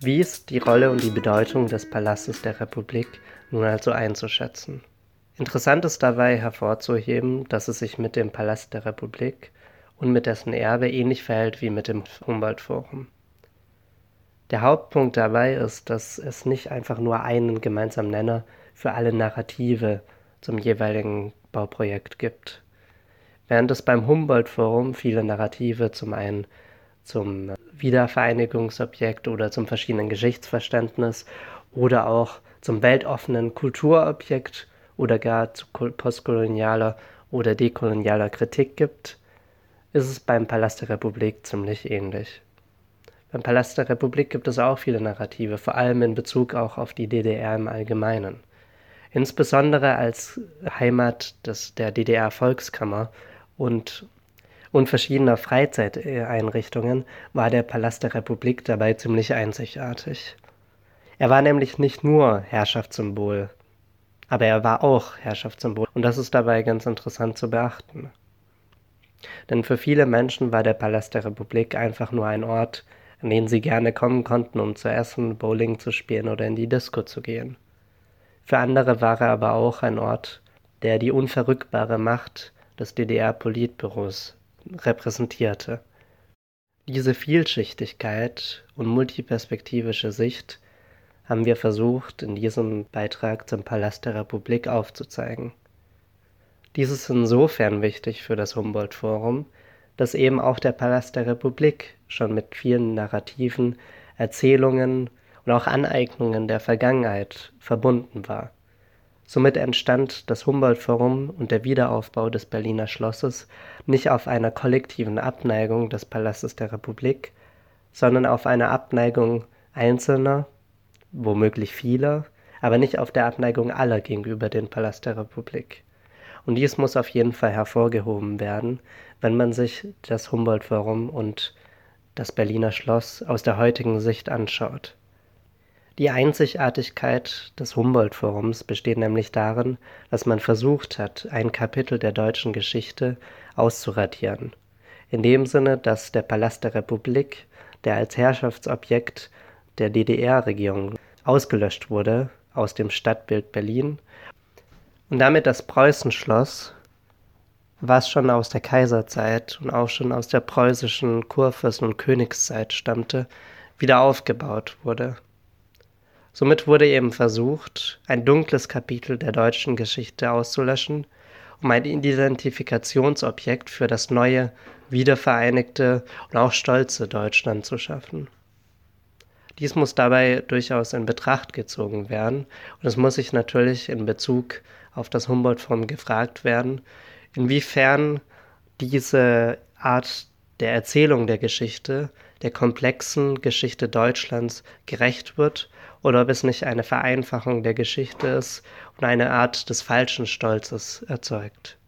Wie ist die Rolle und die Bedeutung des Palastes der Republik nun also einzuschätzen? Interessant ist dabei hervorzuheben, dass es sich mit dem Palast der Republik und mit dessen Erbe ähnlich verhält wie mit dem Humboldt-Forum. Der Hauptpunkt dabei ist, dass es nicht einfach nur einen gemeinsamen Nenner für alle Narrative zum jeweiligen Bauprojekt gibt. Während es beim Humboldt-Forum viele Narrative zum einen zum Wiedervereinigungsobjekt oder zum verschiedenen Geschichtsverständnis oder auch zum weltoffenen Kulturobjekt oder gar zu postkolonialer oder dekolonialer Kritik gibt, ist es beim Palast der Republik ziemlich ähnlich. Beim Palast der Republik gibt es auch viele Narrative, vor allem in Bezug auch auf die DDR im Allgemeinen. Insbesondere als Heimat des, der DDR-Volkskammer und und verschiedener Freizeiteinrichtungen war der Palast der Republik dabei ziemlich einzigartig. Er war nämlich nicht nur Herrschaftssymbol, aber er war auch Herrschaftssymbol und das ist dabei ganz interessant zu beachten. Denn für viele Menschen war der Palast der Republik einfach nur ein Ort, an den sie gerne kommen konnten, um zu essen, Bowling zu spielen oder in die Disco zu gehen. Für andere war er aber auch ein Ort, der die unverrückbare Macht des DDR-Politbüros repräsentierte. Diese Vielschichtigkeit und multiperspektivische Sicht haben wir versucht, in diesem Beitrag zum Palast der Republik aufzuzeigen. Dies ist insofern wichtig für das Humboldt-Forum, dass eben auch der Palast der Republik schon mit vielen Narrativen, Erzählungen und auch Aneignungen der Vergangenheit verbunden war. Somit entstand das Humboldt-Forum und der Wiederaufbau des Berliner Schlosses nicht auf einer kollektiven Abneigung des Palastes der Republik, sondern auf einer Abneigung Einzelner, womöglich vieler, aber nicht auf der Abneigung aller gegenüber dem Palast der Republik. Und dies muss auf jeden Fall hervorgehoben werden, wenn man sich das Humboldt-Forum und das Berliner Schloss aus der heutigen Sicht anschaut. Die Einzigartigkeit des Humboldt-Forums besteht nämlich darin, dass man versucht hat, ein Kapitel der deutschen Geschichte auszuradieren. In dem Sinne, dass der Palast der Republik, der als Herrschaftsobjekt der DDR-Regierung ausgelöscht wurde aus dem Stadtbild Berlin und damit das Preußenschloss, was schon aus der Kaiserzeit und auch schon aus der preußischen Kurfürsten- und Königszeit stammte, wieder aufgebaut wurde. Somit wurde eben versucht, ein dunkles Kapitel der deutschen Geschichte auszulöschen, um ein Identifikationsobjekt für das neue, wiedervereinigte und auch stolze Deutschland zu schaffen. Dies muss dabei durchaus in Betracht gezogen werden und es muss sich natürlich in Bezug auf das Humboldt-Forum gefragt werden, inwiefern diese Art der Erzählung der Geschichte, der komplexen Geschichte Deutschlands gerecht wird oder ob es nicht eine Vereinfachung der Geschichte ist und eine Art des falschen Stolzes erzeugt.